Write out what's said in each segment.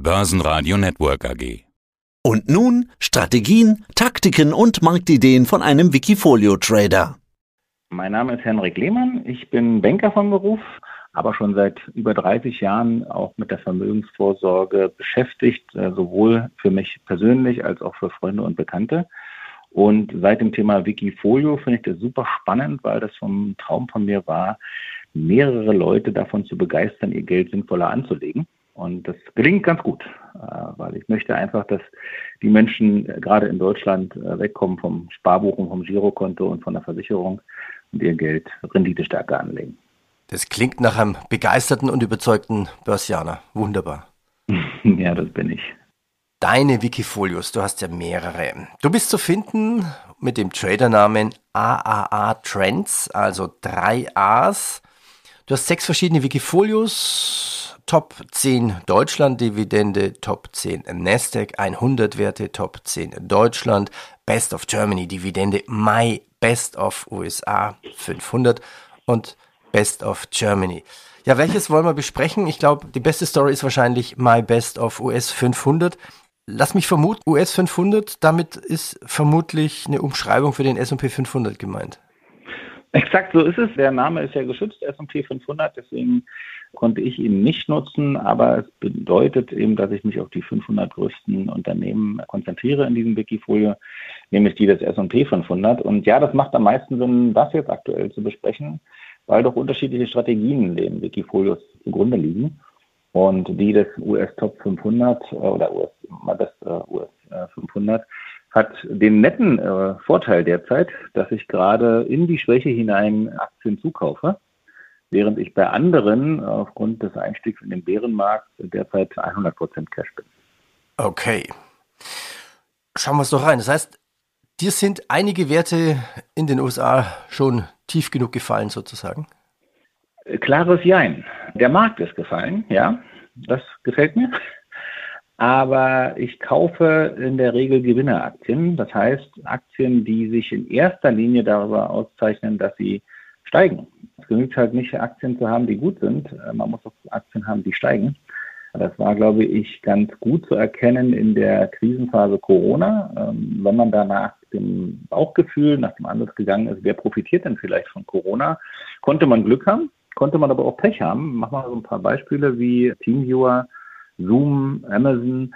Börsenradio Network AG. Und nun Strategien, Taktiken und Marktideen von einem Wikifolio-Trader. Mein Name ist Henrik Lehmann. Ich bin Banker von Beruf, aber schon seit über 30 Jahren auch mit der Vermögensvorsorge beschäftigt, äh, sowohl für mich persönlich als auch für Freunde und Bekannte. Und seit dem Thema Wikifolio finde ich das super spannend, weil das vom Traum von mir war, mehrere Leute davon zu begeistern, ihr Geld sinnvoller anzulegen. Und das gelingt ganz gut, äh, weil ich möchte einfach, dass die Menschen äh, gerade in Deutschland äh, wegkommen vom Sparbuch und vom Girokonto und von der Versicherung und ihr Geld renditestärker anlegen. Das klingt nach einem begeisterten und überzeugten Börsianer. Wunderbar. ja, das bin ich. Deine Wikifolios, du hast ja mehrere. Du bist zu finden mit dem Tradernamen AAA Trends, also drei A's. Du hast sechs verschiedene Wikifolios, Top 10 Deutschland Dividende, Top 10 Nasdaq 100 Werte, Top 10 Deutschland, Best of Germany Dividende, My Best of USA 500 und Best of Germany. Ja, welches wollen wir besprechen? Ich glaube, die beste Story ist wahrscheinlich My Best of US 500. Lass mich vermuten, US 500, damit ist vermutlich eine Umschreibung für den S&P 500 gemeint. Exakt so ist es. Der Name ist ja geschützt, S&P 500, deswegen konnte ich ihn nicht nutzen, aber es bedeutet eben, dass ich mich auf die 500 größten Unternehmen konzentriere in diesem Wikifolio, nämlich die des S&P 500. Und ja, das macht am meisten Sinn, das jetzt aktuell zu besprechen, weil doch unterschiedliche Strategien den Wikifolios zugrunde liegen. Und die des US Top 500 äh, oder US, das US 500 hat den netten äh, Vorteil derzeit, dass ich gerade in die Schwäche hinein Aktien zukaufe, während ich bei anderen aufgrund des Einstiegs in den Bärenmarkt derzeit 100% Cash bin. Okay. Schauen wir es doch rein. Das heißt, dir sind einige Werte in den USA schon tief genug gefallen sozusagen? Klares Jein. Der Markt ist gefallen, ja. Das gefällt mir aber ich kaufe in der Regel Gewinneraktien. Das heißt Aktien, die sich in erster Linie darüber auszeichnen, dass sie steigen. Es genügt halt nicht, Aktien zu haben, die gut sind. Man muss auch Aktien haben, die steigen. Das war, glaube ich, ganz gut zu erkennen in der Krisenphase Corona. Ähm, wenn man da nach dem Bauchgefühl, nach dem Ansatz gegangen ist, wer profitiert denn vielleicht von Corona, konnte man Glück haben, konnte man aber auch Pech haben. Machen wir so ein paar Beispiele wie Teamviewer, Zoom, Amazon,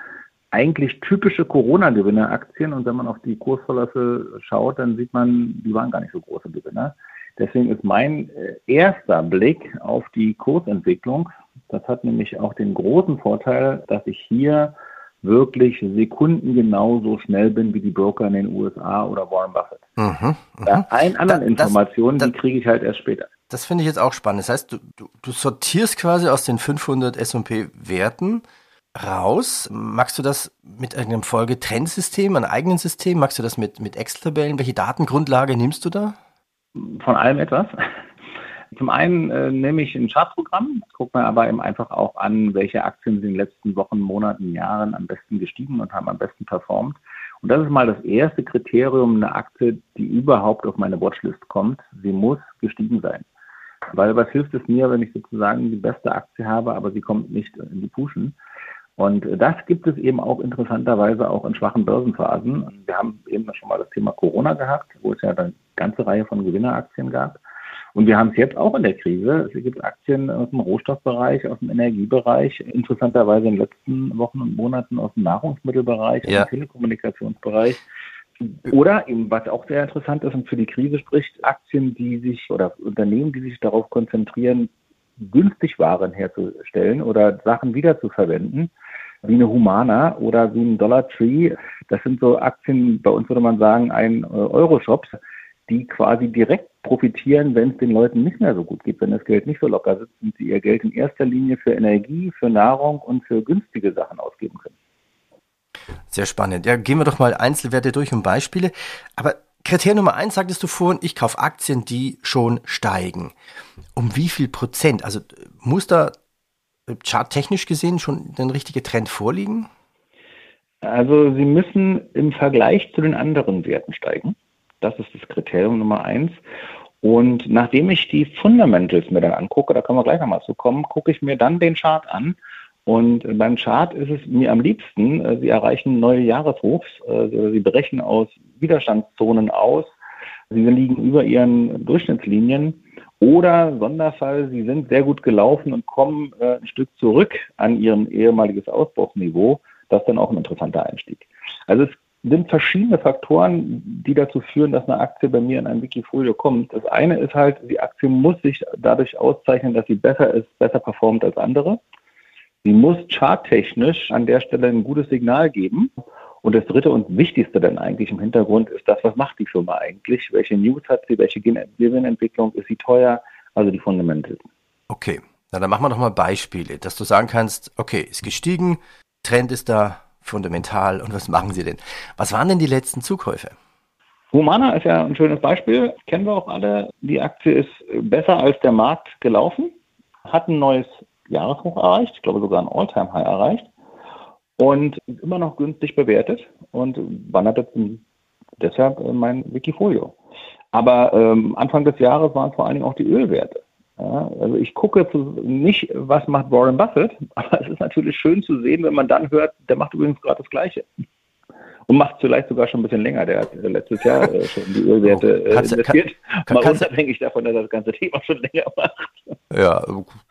eigentlich typische Corona-Gewinner-Aktien. Und wenn man auf die Kursverläufe schaut, dann sieht man, die waren gar nicht so große Gewinner. Deswegen ist mein äh, erster Blick auf die Kursentwicklung, das hat nämlich auch den großen Vorteil, dass ich hier wirklich sekundengenau so schnell bin wie die Broker in den USA oder Warren Buffett. Mhm, mh. ja, allen anderen da, Informationen, das, die kriege ich halt erst später. Das finde ich jetzt auch spannend. Das heißt, du, du, du sortierst quasi aus den 500 S&P-Werten raus. Magst du das mit einem Folge-Trendsystem, einem eigenen System? Magst du das mit, mit Excel-Tabellen? Welche Datengrundlage nimmst du da? Von allem etwas. Zum einen äh, nehme ich ein Chartprogramm, gucke mir aber eben einfach auch an, welche Aktien in den letzten Wochen, Monaten, Jahren am besten gestiegen und haben am besten performt. Und das ist mal das erste Kriterium, eine Aktie, die überhaupt auf meine Watchlist kommt. Sie muss gestiegen sein. Weil was hilft es mir, wenn ich sozusagen die beste Aktie habe, aber sie kommt nicht in die Puschen? Und das gibt es eben auch interessanterweise auch in schwachen Börsenphasen. Wir haben eben schon mal das Thema Corona gehabt, wo es ja eine ganze Reihe von Gewinneraktien gab. Und wir haben es jetzt auch in der Krise. Es gibt Aktien aus dem Rohstoffbereich, aus dem Energiebereich, interessanterweise in den letzten Wochen und Monaten aus dem Nahrungsmittelbereich, ja. aus dem Telekommunikationsbereich. Oder eben, was auch sehr interessant ist und für die Krise spricht, Aktien, die sich oder Unternehmen, die sich darauf konzentrieren, günstig Waren herzustellen oder Sachen wiederzuverwenden, wie eine Humana oder wie ein Dollar Tree. Das sind so Aktien, bei uns würde man sagen, ein äh, Euro-Shop, die quasi direkt profitieren, wenn es den Leuten nicht mehr so gut geht, wenn das Geld nicht so locker sitzt und sie ihr Geld in erster Linie für Energie, für Nahrung und für günstige Sachen ausgeben können. Sehr spannend. Ja, gehen wir doch mal Einzelwerte durch und Beispiele. Aber Kriterium Nummer eins sagtest du vorhin, ich kaufe Aktien, die schon steigen. Um wie viel Prozent? Also muss da charttechnisch gesehen schon ein richtiger Trend vorliegen? Also sie müssen im Vergleich zu den anderen Werten steigen. Das ist das Kriterium Nummer eins. Und nachdem ich die Fundamentals mir dann angucke, da können wir gleich nochmal zu kommen, gucke ich mir dann den Chart an Und beim Chart ist es mir am liebsten, äh, Sie erreichen neue Jahreshochs, äh, Sie brechen aus Widerstandszonen aus, Sie liegen über Ihren Durchschnittslinien oder Sonderfall, Sie sind sehr gut gelaufen und kommen äh, ein Stück zurück an Ihrem ehemaliges Ausbruchsniveau. Das ist dann auch ein interessanter Einstieg. Also es sind verschiedene Faktoren, die dazu führen, dass eine Aktie bei mir in ein Wikifolio kommt. Das eine ist halt, die Aktie muss sich dadurch auszeichnen, dass sie besser ist, besser performt als andere. Sie muss charttechnisch an der Stelle ein gutes Signal geben. Und das dritte und wichtigste dann eigentlich im Hintergrund ist das, was macht die Firma eigentlich? Welche News hat sie? Welche Gewinnentwicklung? Ist sie teuer? Also die Fundamental. Okay, na dann machen wir doch mal Beispiele, dass du sagen kannst, okay, ist gestiegen, Trend ist da fundamental und was machen sie denn? Was waren denn die letzten Zukäufe? Humana ist ja ein schönes Beispiel, kennen wir auch alle. Die Aktie ist besser als der Markt gelaufen, hat ein neues Jahreshoch erreicht, ich glaube sogar ein All-Time-High erreicht und immer noch günstig bewertet und wandert jetzt deshalb mein Wikifolio. Aber ähm, Anfang des Jahres waren vor allen Dingen auch die Ölwerte. Ja, also ich gucke nicht, was macht Warren Buffett, aber es ist natürlich schön zu sehen, wenn man dann hört, der macht übrigens gerade das Gleiche. Und macht vielleicht sogar schon ein bisschen länger. Der hat letztes Jahr äh, schon die Ölwerte äh, investiert. Kann, kann, Mal unabhängig davon, dass er das ganze Thema schon länger macht. Ja,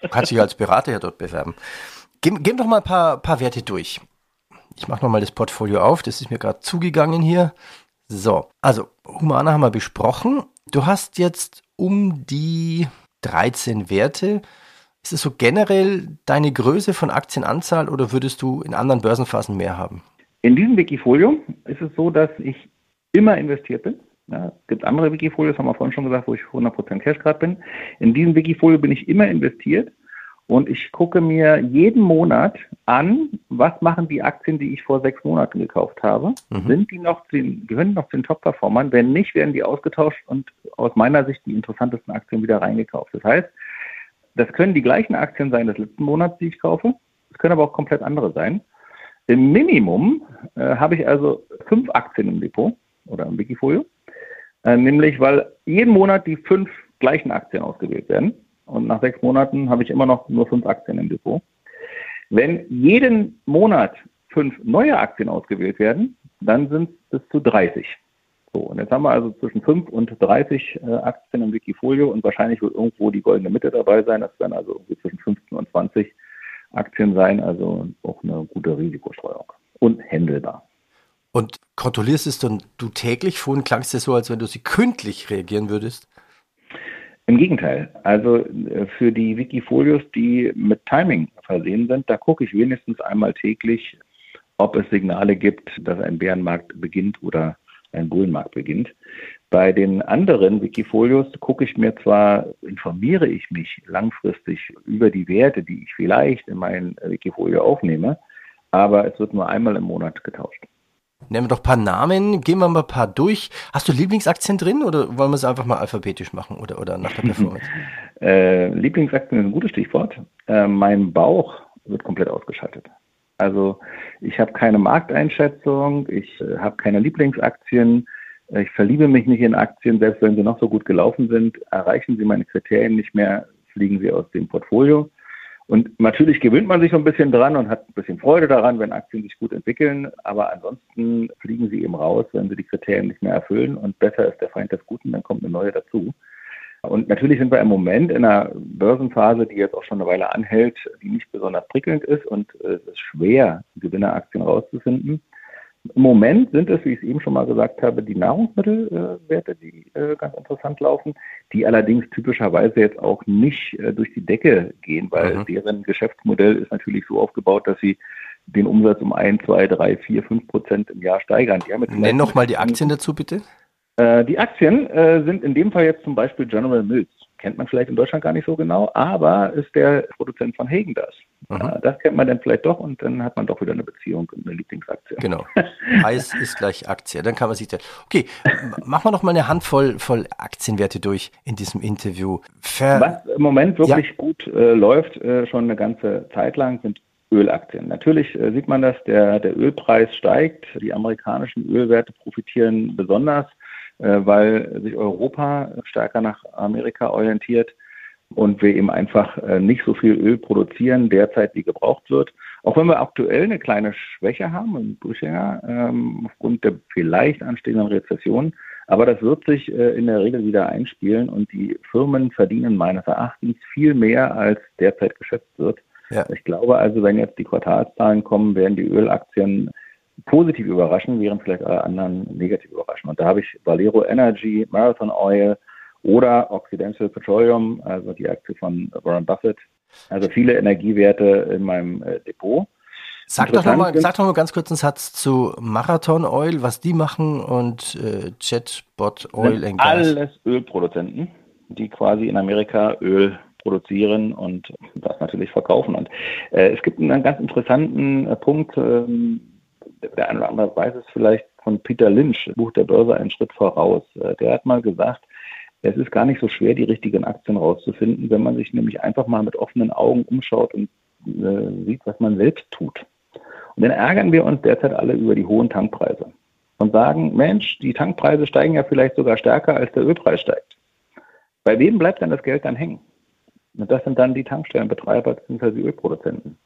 kannst sich als Berater ja dort bewerben. Gehen, gehen doch mal ein paar, paar Werte durch. Ich mache nochmal das Portfolio auf, das ist mir gerade zugegangen hier. So, also Humana haben wir besprochen. Du hast jetzt um die 13 Werte. Ist es so generell deine Größe von Aktienanzahl oder würdest du in anderen Börsenphasen mehr haben? In diesem Wikifolio ist es so, dass ich immer investiert bin. Ja, es gibt andere Wikifolios, haben wir vorhin schon gesagt, wo ich 100% Cash gerade bin. In diesem Wikifolio bin ich immer investiert und ich gucke mir jeden Monat an, was machen die Aktien, die ich vor sechs Monaten gekauft habe. Mhm. Sind die noch, den, gehören die noch zu den Top-Performern? Wenn nicht, werden die ausgetauscht und aus meiner Sicht die interessantesten Aktien wieder reingekauft. Das heißt, das können die gleichen Aktien sein des letzten Monats, die ich kaufe. Es können aber auch komplett andere sein. Im Minimum äh, habe ich also fünf Aktien im Depot oder im Wikifolio, äh, nämlich weil jeden Monat die fünf gleichen Aktien ausgewählt werden und nach sechs Monaten habe ich immer noch nur fünf Aktien im Depot. Wenn jeden Monat fünf neue Aktien ausgewählt werden, dann sind es bis zu 30. So, und jetzt haben wir also zwischen 5 und 30 äh, Aktien im Wikifolio und wahrscheinlich wird irgendwo die goldene Mitte dabei sein. Das werden also zwischen 15 und 20 Aktien sein, also auch eine gute Risikostreuung und händelbar. Und kontrollierst es dann du täglich? Vorhin klang es dir so, als wenn du sie kündlich reagieren würdest. Im Gegenteil. Also äh, für die Wikifolios, die mit Timing versehen sind, da gucke ich wenigstens einmal täglich, ob es Signale gibt, dass ein Bärenmarkt beginnt oder ein Bullenmarkt beginnt. Bei den anderen Wikifolios gucke ich mir zwar, informiere ich mich langfristig über die Werte, die ich vielleicht in mein Wikifolio aufnehme, aber es wird nur einmal im Monat getauscht. Nehmen wir doch ein paar Namen, gehen wir mal ein paar durch. Hast du Lieblingsaktien drin oder wollen wir es einfach mal alphabetisch machen oder, oder nach der Performance? äh, Lieblingsaktien ist ein gutes Stichwort. Äh, mein Bauch wird komplett ausgeschaltet. Also ich habe keine Markteinschätzung, ich äh, habe keine Lieblingsaktien, ich verliebe mich nicht in Aktien, selbst wenn sie noch so gut gelaufen sind, erreichen sie meine Kriterien nicht mehr, fliegen sie aus dem Portfolio. Und natürlich gewöhnt man sich so ein bisschen dran und hat ein bisschen Freude daran, wenn Aktien sich gut entwickeln. Aber ansonsten fliegen sie eben raus, wenn sie die Kriterien nicht mehr erfüllen. Und besser ist der Feind des Guten, dann kommt eine neue dazu. Und natürlich sind wir im Moment in einer Börsenphase, die jetzt auch schon eine Weile anhält, die nicht besonders prickelnd ist und es ist schwer, Gewinneraktien rauszufinden. Im Moment sind es, wie ich es eben schon mal gesagt habe, die Nahrungsmittelwerte, die äh, ganz interessant laufen, die allerdings typischerweise jetzt auch nicht äh, durch die Decke gehen, weil mhm. deren Geschäftsmodell ist natürlich so aufgebaut, dass sie den Umsatz um ein, zwei, drei, vier, fünf Prozent im Jahr steigern. Nenn nochmal die Aktien dazu bitte. Äh, die Aktien sind in dem Fall jetzt zum Beispiel General Mills kennt man vielleicht in Deutschland gar nicht so genau, aber ist der Produzent von Hagen das. Das kennt man dann vielleicht doch und dann hat man doch wieder eine Beziehung und eine Lieblingsaktie. Genau. Eis ist gleich Aktie. Dann kann man sich da. Okay, machen wir noch mal eine Handvoll voll Aktienwerte durch in diesem Interview. Ver Was im Moment wirklich ja. gut äh, läuft, äh, schon eine ganze Zeit lang, sind Ölaktien. Natürlich äh, sieht man das, der, der Ölpreis steigt, die amerikanischen Ölwerte profitieren besonders. Äh, weil sich Europa stärker nach Amerika orientiert. und wir eben einfach äh, nicht so viel Öl produzieren derzeit, wie gebraucht wird. Auch wenn wir aktuell eine kleine Schwäche haben im Durchhänger ähm, aufgrund der vielleicht anstehenden Rezession, aber das wird sich äh, in der Regel wieder einspielen und die Firmen verdienen meines Erachtens viel mehr, als derzeit geschätzt wird. Ja. Ich glaube also, wenn jetzt die Quartalszahlen kommen, werden die Ölaktien positiv überraschen, während vielleicht alle anderen negativ überraschen. Und da habe ich Valero Energy, Marathon Oil oder Occidental Petroleum, also die Aktie von Warren Buffett. Also viele Energiewerte in meinem äh, Depot. Sag doch, noch mal, sag doch mal ganz kurz einen Satz zu Marathon Oil, was die machen und äh, Jetbot Oil and Gas. Alles Ölproduzenten, die quasi in Amerika Öl produzieren und das natürlich verkaufen. Und äh, es gibt einen ganz interessanten äh, Punkt, ähm, der eine oder andere weiß es vielleicht von Peter Lynch, Buch der Börse einen Schritt voraus. Äh, der hat mal gesagt, es ist gar nicht so schwer, die richtigen Aktien rauszufinden, wenn man sich nämlich einfach mal mit offenen Augen umschaut und äh, sieht, was man selbst tut. Und dann ärgern wir uns derzeit alle über die hohen Tankpreise und sagen, Mensch, die Tankpreise steigen ja vielleicht sogar stärker, als der Ölpreis steigt. Bei wem bleibt dann das Geld dann hängen? Und das sind dann die Tankstellenbetreiber bzw. die Ölproduzenten.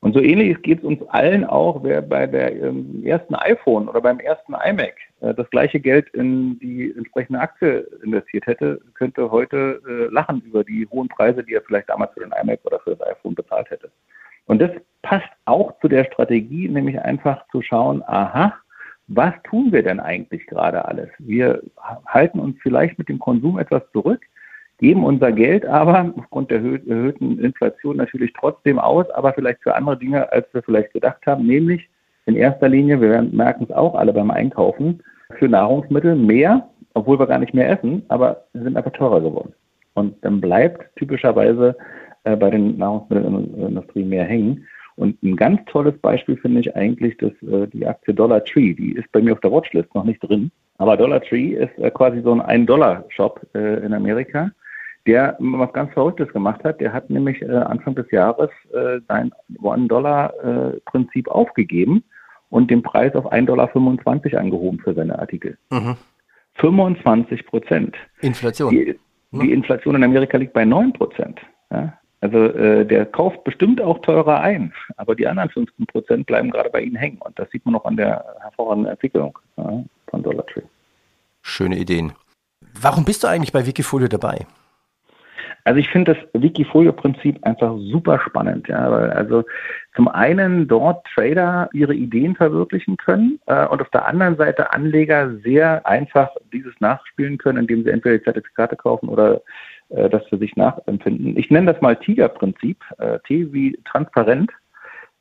Und so ähnlich geht es uns allen auch, wer bei der ähm, ersten iPhone oder beim ersten iMac äh, das gleiche Geld in die entsprechende Aktie investiert hätte, könnte heute äh, lachen über die hohen Preise, die er vielleicht damals für den iMac oder für das iPhone bezahlt hätte. Und das passt auch zu der Strategie, nämlich einfach zu schauen, aha, was tun wir denn eigentlich gerade alles? Wir halten uns vielleicht mit dem Konsum etwas zurück, geben unser Geld aber aufgrund der erhöhten Inflation natürlich trotzdem aus, aber vielleicht für andere Dinge, als wir vielleicht gedacht haben, nämlich in erster Linie, wir merken es auch alle beim Einkaufen, für Nahrungsmittel mehr, obwohl wir gar nicht mehr essen, aber sie sind einfach teurer geworden. Und dann bleibt typischerweise äh, bei den Nahrungsmittelindustrie mehr hängen. Und ein ganz tolles Beispiel finde ich eigentlich dass äh, die Aktie Dollar Tree. Die ist bei mir auf der Watchlist noch nicht drin. Aber Dollar Tree ist äh, quasi so ein 1-Dollar-Shop äh, in Amerika der was ganz Verrücktes gemacht hat. Der hat nämlich äh, Anfang des Jahres äh, sein One-Dollar-Prinzip äh, aufgegeben und den Preis auf 1,25 Dollar angehoben für seine Artikel. Mhm. 25 Prozent. Inflation. Die, die? Inflation in Amerika liegt bei 9 Prozent. Ja? Also äh, der kauft bestimmt auch teurer ein, aber die anderen 15 Prozent bleiben gerade bei ihnen hängen. Und das sieht man auch an der hervorragenden Entwicklung ja, von Dollar Tree. Schöne Ideen. Warum bist du eigentlich bei Wikifolio dabei? Also ich finde das Wikifolio-Prinzip einfach super spannend, ja, weil also zum einen dort Trader ihre Ideen verwirklichen können äh, und auf der anderen Seite Anleger sehr einfach dieses nachspielen können, indem sie entweder die Zertifikate kaufen oder äh, das für sich nachempfinden. Ich nenne das mal Tiger-Prinzip, äh, T wie transparent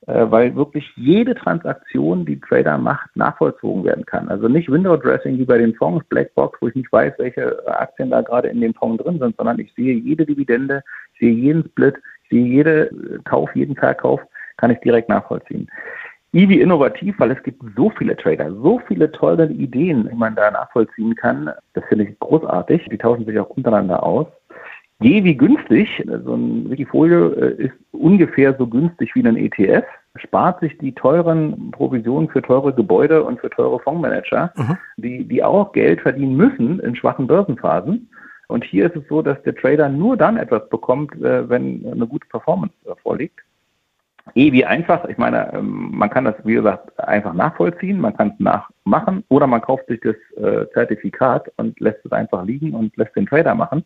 weil wirklich jede Transaktion, die Trader macht, nachvollzogen werden kann. Also nicht Window Dressing wie bei den Fonds, Blackbox, wo ich nicht weiß, welche Aktien da gerade in dem Fonds drin sind, sondern ich sehe jede Dividende, ich sehe jeden Split, ich sehe jeden Kauf, jeden Verkauf, kann ich direkt nachvollziehen. Wie innovativ, weil es gibt so viele Trader, so viele tolle Ideen, die man da nachvollziehen kann. Das finde ich großartig. Die tauschen sich auch untereinander aus. Je wie günstig, so ein Wikifolio äh, ist ungefähr so günstig wie ein ETF, spart sich die teuren Provisionen für teure Gebäude und für teure Fondsmanager, mhm. die, die auch Geld verdienen müssen in schwachen Börsenphasen. Und hier ist es so, dass der Trader nur dann etwas bekommt, äh, wenn eine gute Performance vorliegt. Eh wie einfach, ich meine, ähm, man kann das, wie gesagt, einfach nachvollziehen, man kann es nachmachen oder man kauft sich das äh, Zertifikat und lässt es einfach liegen und lässt den Trader machen.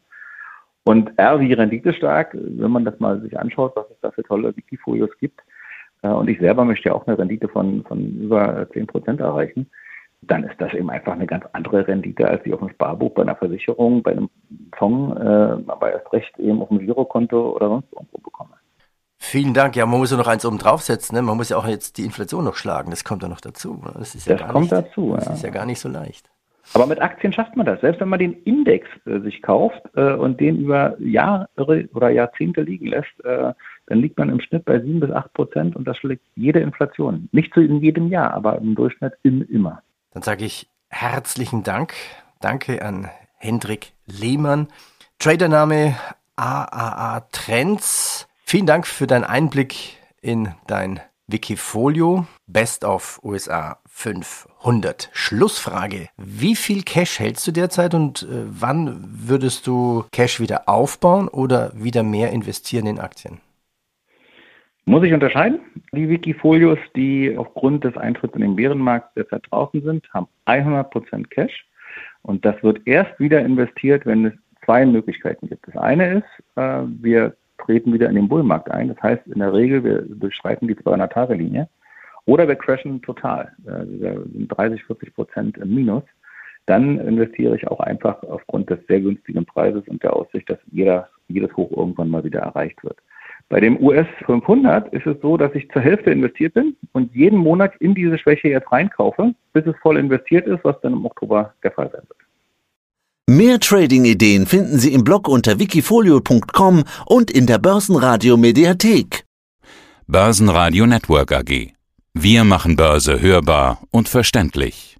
Und R wie renditestark, wenn man das mal sich anschaut, was es da für tolle Wikifolios gibt. Äh, und ich selber möchte ja auch eine Rendite von, von über 10 Prozent erreichen. Dann ist das eben einfach eine ganz andere Rendite, als die auf dem Sparbuch bei einer Versicherung, bei einem Fonds, äh, aber erst recht eben auf dem Girokonto oder sonst irgendwo bekomme. Vielen Dank. Ja, man muss ja noch eins oben draufsetzen. Ne? Man muss ja auch jetzt die Inflation noch schlagen. Das kommt ja noch dazu. Das, ist ja das kommt nicht, dazu. Das ja. ist ja gar nicht so leicht. Aber mit Aktien schafft man das. Selbst wenn man den Index äh, sich kauft äh, und den über Jahre oder Jahrzehnte liegen lässt, äh, dann liegt man im Schnitt bei 7 bis 8 Prozent und das schlägt jede Inflation. Nicht so in jedem Jahr, aber im Durchschnitt in immer. Dann sage ich herzlichen Dank. Danke an Hendrik Lehmann. Tradername AAA Trends. Vielen Dank für deinen Einblick in dein Wikifolio. Best of USA 500. Schlussfrage. Wie viel Cash hältst du derzeit und äh, wann würdest du Cash wieder aufbauen oder wieder mehr investieren in Aktien? Muss ich unterscheiden? Die Wikifolios, die aufgrund des Eintritts in den Bärenmarkt derzeit draußen sind, haben 100% Cash. Und das wird erst wieder investiert, wenn es zwei Möglichkeiten gibt. Das eine ist, äh, wir treten wieder in den Bullmarkt ein. Das heißt, in der Regel, wir durchschreiten die 200-Tage-Linie. Oder wir crashen total. Wir sind 30, 40 Prozent im Minus. Dann investiere ich auch einfach aufgrund des sehr günstigen Preises und der Aussicht, dass jeder, jedes Hoch irgendwann mal wieder erreicht wird. Bei dem US 500 ist es so, dass ich zur Hälfte investiert bin und jeden Monat in diese Schwäche jetzt reinkaufe, bis es voll investiert ist, was dann im Oktober der Fall sein wird. Mehr Trading-Ideen finden Sie im Blog unter wikifolio.com und in der Börsenradio Mediathek. Börsenradio Network AG. Wir machen Börse hörbar und verständlich.